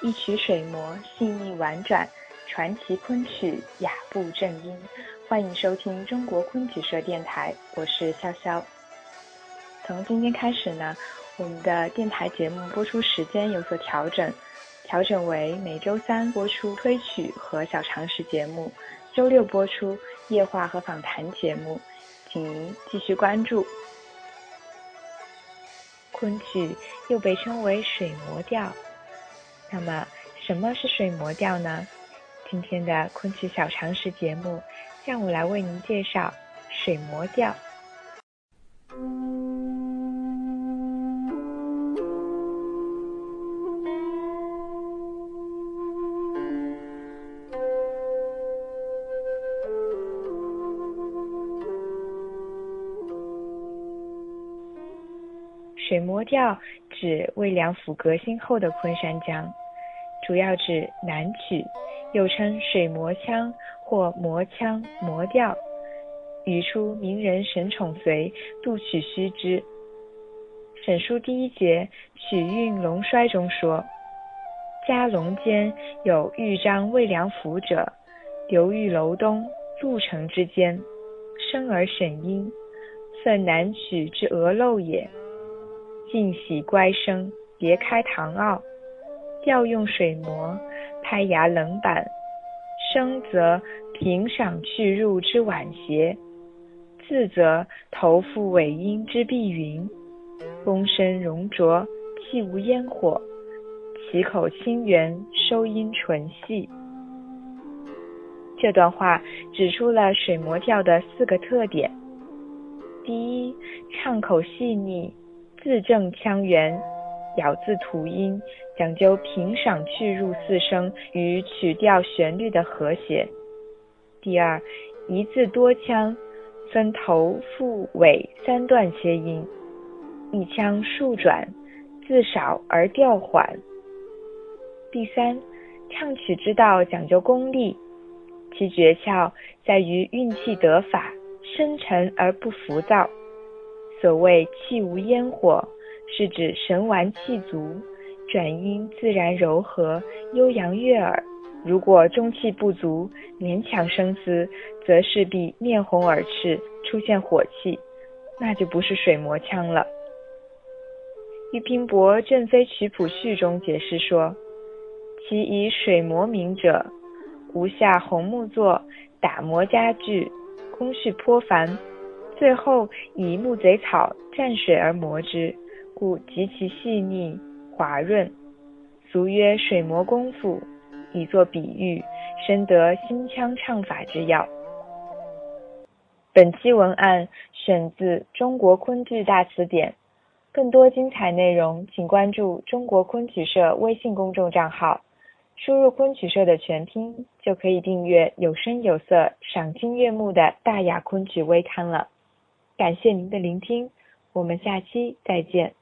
一曲水磨细腻婉转，传奇昆曲雅步正音。欢迎收听中国昆曲社电台，我是潇潇。从今天开始呢，我们的电台节目播出时间有所调整，调整为每周三播出推曲和小常识节目，周六播出夜话和访谈节目，请您继续关注。昆曲又被称为水磨调，那么什么是水磨调呢？今天的昆曲小常识节目，让我来为您介绍水磨调。水磨调指魏良辅革新后的昆山腔，主要指南曲，又称水磨腔或磨腔、磨调。语出名人沈宠随《杜曲须知》。沈书第一节《曲韵龙衰》中说：“嘉隆间有豫章魏良辅者，流寓楼东陆城之间，生而沈音，算南曲之鹅漏也。”尽喜乖声，别开堂奥，调用水磨，拍牙冷板，声则平赏去入之婉谐，字则头腹尾音之碧云，风声融浊，气无烟火，其口清圆，收音纯细。这段话指出了水磨调的四个特点：第一，唱口细腻。字正腔圆，咬字吐音，讲究平赏去入四声与曲调旋律的和谐。第二，一字多腔，分头、腹、尾三段切音，一腔数转，字少而调缓。第三，唱曲之道讲究功力，其诀窍在于运气得法，深沉而不浮躁。所谓气无烟火，是指神完气足，转音自然柔和，悠扬悦耳。如果中气不足，勉强声嘶，则势必面红耳赤，出现火气，那就不是水磨腔了。俞平伯《振飞曲谱序》中解释说：“其以水磨名者，无下红木作，打磨家具，工序颇繁。”最后以木贼草蘸水而磨之，故极其细腻滑润，俗曰水磨功夫，以作比喻，深得新腔唱法之要。本期文案选自《中国昆剧大词典》，更多精彩内容，请关注中国昆曲社微信公众账号，输入昆曲社的全拼，就可以订阅有声有色、赏心悦目的大雅昆曲微刊了。感谢您的聆听，我们下期再见。